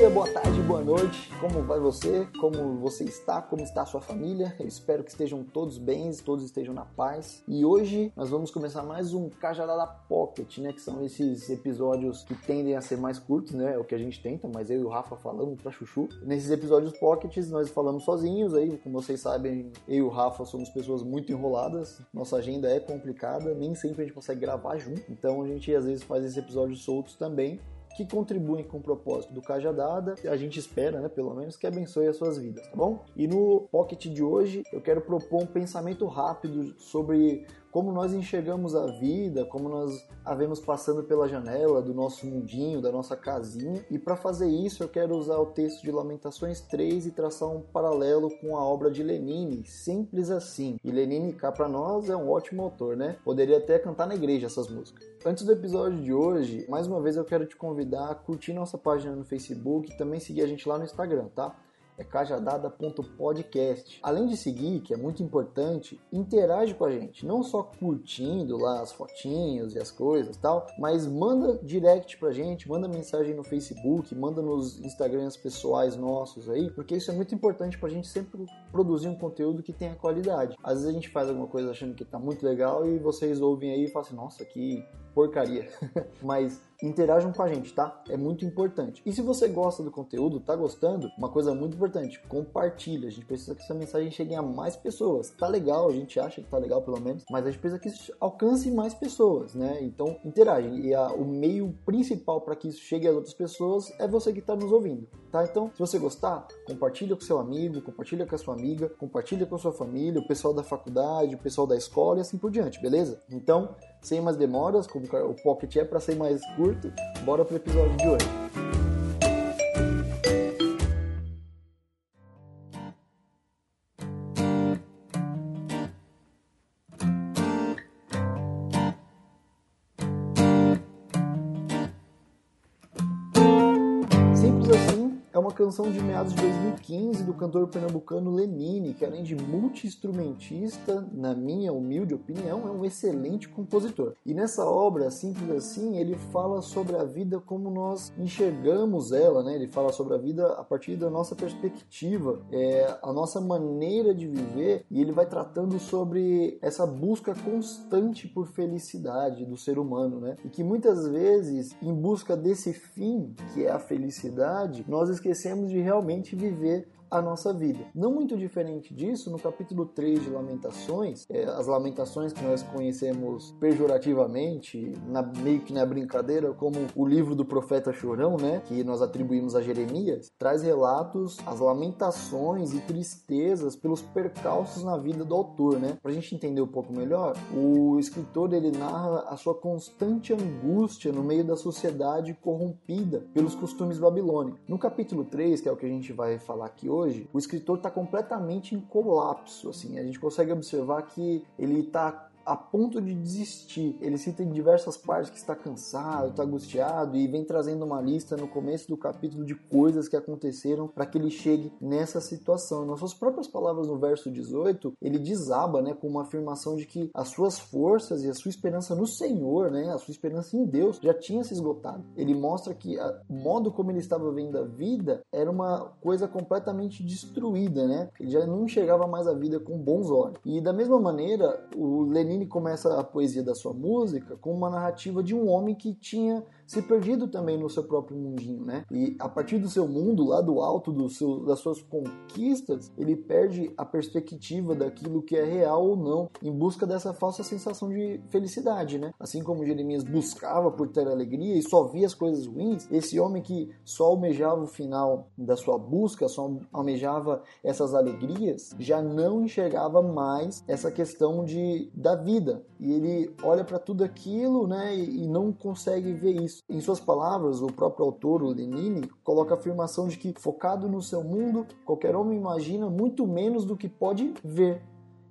Dia, boa tarde, boa noite. Como vai você? Como você está? Como está a sua família? Eu espero que estejam todos bem, todos estejam na paz. E hoje nós vamos começar mais um Cajadada Pocket, né? Que são esses episódios que tendem a ser mais curtos, né? É o que a gente tenta, mas eu e o Rafa falamos pra chuchu. Nesses episódios pockets nós falamos sozinhos, aí, como vocês sabem, eu e o Rafa somos pessoas muito enroladas. Nossa agenda é complicada, nem sempre a gente consegue gravar junto. Então a gente às vezes faz esses episódios soltos também que contribuem com o propósito do Cajadada. A gente espera, né, pelo menos, que abençoe as suas vidas, tá bom? E no Pocket de hoje eu quero propor um pensamento rápido sobre como nós enxergamos a vida, como nós a vemos passando pela janela do nosso mundinho, da nossa casinha. E para fazer isso, eu quero usar o texto de Lamentações 3 e traçar um paralelo com a obra de Lenine, simples assim. E Lenine, cá para nós, é um ótimo autor, né? Poderia até cantar na igreja essas músicas. Antes do episódio de hoje, mais uma vez eu quero te convidar a curtir nossa página no Facebook e também seguir a gente lá no Instagram, tá? É cajadada.podcast. Além de seguir, que é muito importante, interage com a gente, não só curtindo lá as fotinhos e as coisas tal, mas manda direct pra gente, manda mensagem no Facebook, manda nos Instagrams pessoais nossos aí, porque isso é muito importante pra gente sempre produzir um conteúdo que tenha qualidade. Às vezes a gente faz alguma coisa achando que tá muito legal e vocês ouvem aí e falam assim, nossa, que porcaria. mas interajam com a gente, tá? É muito importante. E se você gosta do conteúdo, tá gostando, uma coisa muito importante, compartilha. A gente precisa que essa mensagem chegue a mais pessoas. Tá legal, a gente acha que tá legal pelo menos, mas a gente precisa que isso alcance mais pessoas, né? Então, interage. E a, o meio principal para que isso chegue às outras pessoas é você que tá nos ouvindo, tá? Então, se você gostar, compartilha com seu amigo, compartilha com a sua amiga, compartilha com a sua família, o pessoal da faculdade, o pessoal da escola e assim por diante, beleza? Então, sem mais demoras, como o Pocket é para ser mais curto, bora pro episódio de hoje. Simples assim, é uma canção de meados de 2015 do cantor pernambucano Lenine, que além de multi-instrumentista, na minha humilde opinião, é um excelente compositor. E nessa obra, simples assim, ele fala sobre a vida como nós enxergamos ela, né? Ele fala sobre a vida a partir da nossa perspectiva, é, a nossa maneira de viver, e ele vai tratando sobre essa busca constante por felicidade do ser humano, né? E que muitas vezes, em busca desse fim, que é a felicidade, nós esquecemos de realmente viver a nossa vida. Não muito diferente disso, no capítulo 3 de Lamentações, é, as lamentações que nós conhecemos pejorativamente, na, meio que na brincadeira, como o livro do profeta Chorão, né, que nós atribuímos a Jeremias, traz relatos, as lamentações e tristezas pelos percalços na vida do autor, né? Pra gente entender um pouco melhor, o escritor ele narra a sua constante angústia no meio da sociedade corrompida pelos costumes babilônicos. No capítulo 3, que é o que a gente vai falar aqui hoje, hoje, o escritor está completamente em colapso. Assim, a gente consegue observar que ele está a ponto de desistir. Ele cita em diversas partes que está cansado, está angustiado e vem trazendo uma lista no começo do capítulo de coisas que aconteceram para que ele chegue nessa situação. Nas suas próprias palavras no verso 18, ele desaba, né, com uma afirmação de que as suas forças e a sua esperança no Senhor, né, a sua esperança em Deus já tinha se esgotado. Ele mostra que o modo como ele estava vendo a vida era uma coisa completamente destruída, né? Ele já não enxergava mais a vida com bons olhos. E da mesma maneira, o Lenin começa a poesia da sua música com uma narrativa de um homem que tinha se perdido também no seu próprio mundinho, né? E a partir do seu mundo, lá do alto do seu, das suas conquistas, ele perde a perspectiva daquilo que é real ou não, em busca dessa falsa sensação de felicidade, né? Assim como Jeremias buscava por ter alegria e só via as coisas ruins, esse homem que só almejava o final da sua busca, só almejava essas alegrias, já não enxergava mais essa questão de da vida. E ele olha para tudo aquilo, né, e não consegue ver isso. Em suas palavras, o próprio autor, o Lenine, coloca a afirmação de que, focado no seu mundo, qualquer homem imagina muito menos do que pode ver.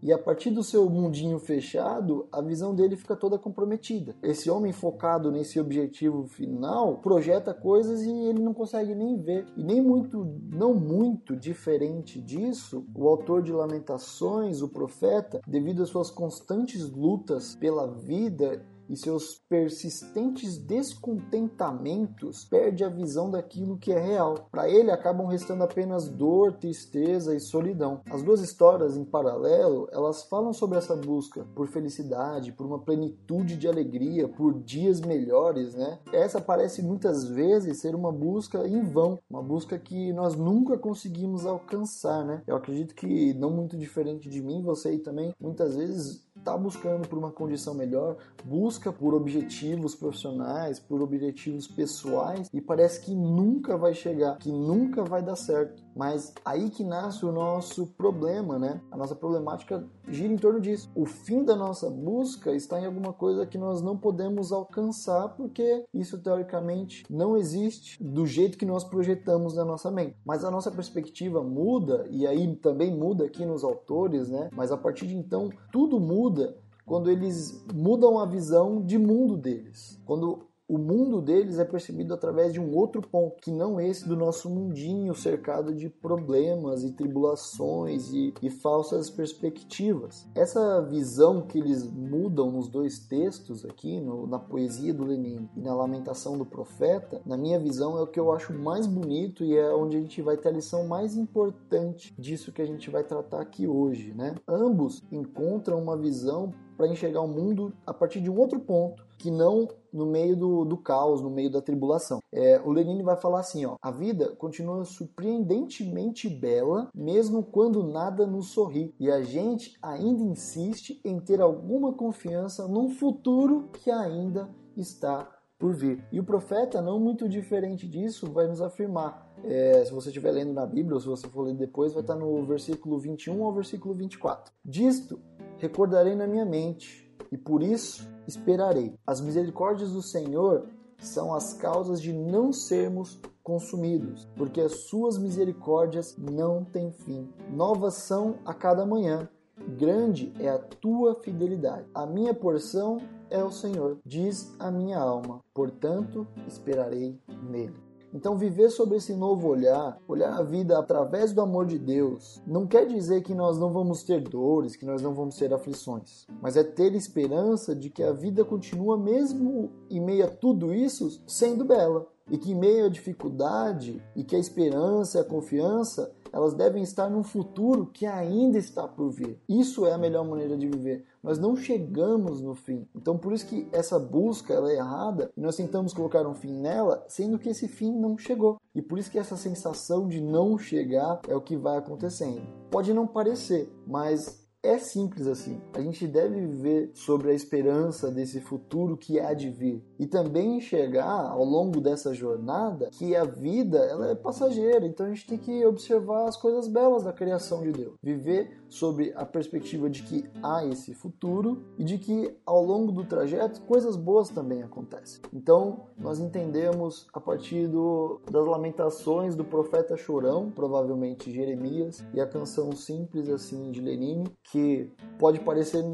E a partir do seu mundinho fechado, a visão dele fica toda comprometida. Esse homem focado nesse objetivo final projeta coisas e ele não consegue nem ver. E nem muito, não muito diferente disso, o autor de Lamentações, o profeta, devido às suas constantes lutas pela vida, e seus persistentes descontentamentos perde a visão daquilo que é real. Para ele acabam restando apenas dor, tristeza e solidão. As duas histórias em paralelo, elas falam sobre essa busca por felicidade, por uma plenitude de alegria, por dias melhores, né? Essa parece muitas vezes ser uma busca em vão, uma busca que nós nunca conseguimos alcançar, né? Eu acredito que não muito diferente de mim, você aí também muitas vezes está buscando por uma condição melhor, busca por objetivos profissionais, por objetivos pessoais e parece que nunca vai chegar, que nunca vai dar certo. Mas aí que nasce o nosso problema, né? A nossa problemática gira em torno disso. O fim da nossa busca está em alguma coisa que nós não podemos alcançar porque isso teoricamente não existe do jeito que nós projetamos na nossa mente. Mas a nossa perspectiva muda e aí também muda aqui nos autores, né? Mas a partir de então tudo muda quando eles mudam a visão de mundo deles. Quando o mundo deles é percebido através de um outro ponto, que não esse do nosso mundinho cercado de problemas e tribulações e, e, falsas perspectivas. Essa visão que eles mudam nos dois textos aqui, no, na poesia do Lenin e na lamentação do profeta, na minha visão é o que eu acho mais bonito e é onde a gente vai ter a lição mais importante disso que a gente vai tratar aqui hoje, né? Ambos encontram uma visão para enxergar o mundo a partir de um outro ponto que não no meio do, do caos, no meio da tribulação. É, o Lenin vai falar assim: ó, a vida continua surpreendentemente bela, mesmo quando nada nos sorri, e a gente ainda insiste em ter alguma confiança num futuro que ainda está por vir. E o profeta, não muito diferente disso, vai nos afirmar. É, se você estiver lendo na Bíblia, ou se você for ler depois, vai estar no versículo 21 ao versículo 24. Disto recordarei na minha mente, e por isso esperarei. As misericórdias do Senhor são as causas de não sermos consumidos, porque as suas misericórdias não têm fim. Novas são a cada manhã. Grande é a tua fidelidade. A minha porção é o Senhor, diz a minha alma. Portanto, esperarei nele. Então, viver sobre esse novo olhar, olhar a vida através do amor de Deus, não quer dizer que nós não vamos ter dores, que nós não vamos ter aflições, mas é ter esperança de que a vida continua, mesmo em meio a tudo isso, sendo bela. E que em meio à dificuldade, e que a esperança e a confiança elas devem estar num futuro que ainda está por vir. Isso é a melhor maneira de viver. Nós não chegamos no fim. Então por isso que essa busca ela é errada e nós tentamos colocar um fim nela, sendo que esse fim não chegou. E por isso que essa sensação de não chegar é o que vai acontecendo. Pode não parecer, mas é simples assim. A gente deve viver sobre a esperança desse futuro que há de vir e também enxergar ao longo dessa jornada que a vida ela é passageira. Então a gente tem que observar as coisas belas da criação de Deus, viver sobre a perspectiva de que há esse futuro e de que ao longo do trajeto coisas boas também acontecem. Então nós entendemos a partir do, das lamentações do profeta chorão, provavelmente Jeremias, e a canção simples assim de Lenine que pode parecer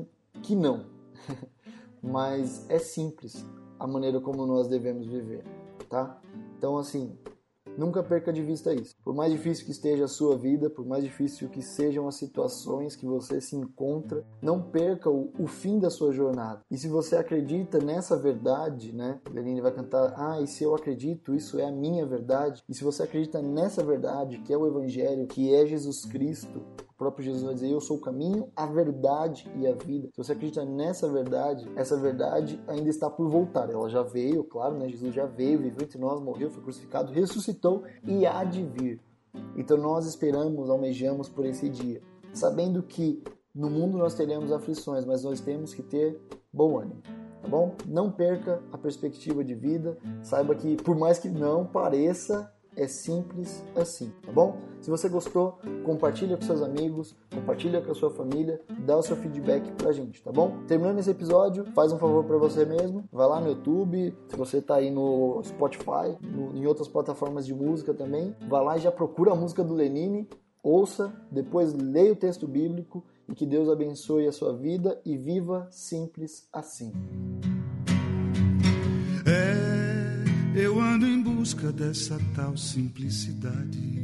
que não, mas é simples a maneira como nós devemos viver, tá? Então, assim, nunca perca de vista isso. Por mais difícil que esteja a sua vida, por mais difícil que sejam as situações que você se encontra, não perca o, o fim da sua jornada. E se você acredita nessa verdade, né? Lenine vai cantar: Ah, e se eu acredito, isso é a minha verdade. E se você acredita nessa verdade, que é o Evangelho, que é Jesus Cristo, o próprio Jesus vai dizer: Eu sou o caminho, a verdade e a vida. Se você acredita nessa verdade, essa verdade ainda está por voltar. Ela já veio, claro, né? Jesus já veio, viveu entre nós, morreu, foi crucificado, ressuscitou e há de vir. Então nós esperamos, almejamos por esse dia, sabendo que no mundo nós teremos aflições, mas nós temos que ter bom ânimo. Tá bom? Não perca a perspectiva de vida. Saiba que, por mais que não pareça, é simples assim, tá bom? Se você gostou, compartilha com seus amigos, compartilha com a sua família, dá o seu feedback pra gente, tá bom? Terminando esse episódio, faz um favor para você mesmo, vai lá no YouTube, se você tá aí no Spotify, no, em outras plataformas de música também, vai lá e já procura a música do Lenine, ouça, depois leia o texto bíblico e que Deus abençoe a sua vida e viva simples assim. Eu ando em busca dessa tal simplicidade.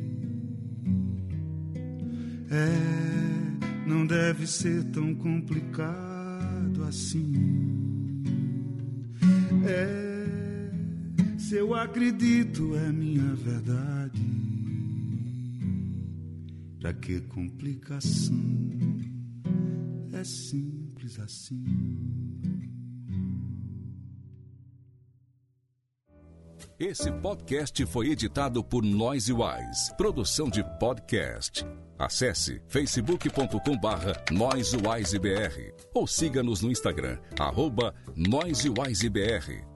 É, não deve ser tão complicado assim. É, se eu acredito é minha verdade. Pra que complicação? É simples assim. Esse podcast foi editado por Noise Wise, produção de podcast. Acesse facebook.com barra ou siga-nos no Instagram, arroba NoiseWiseBR.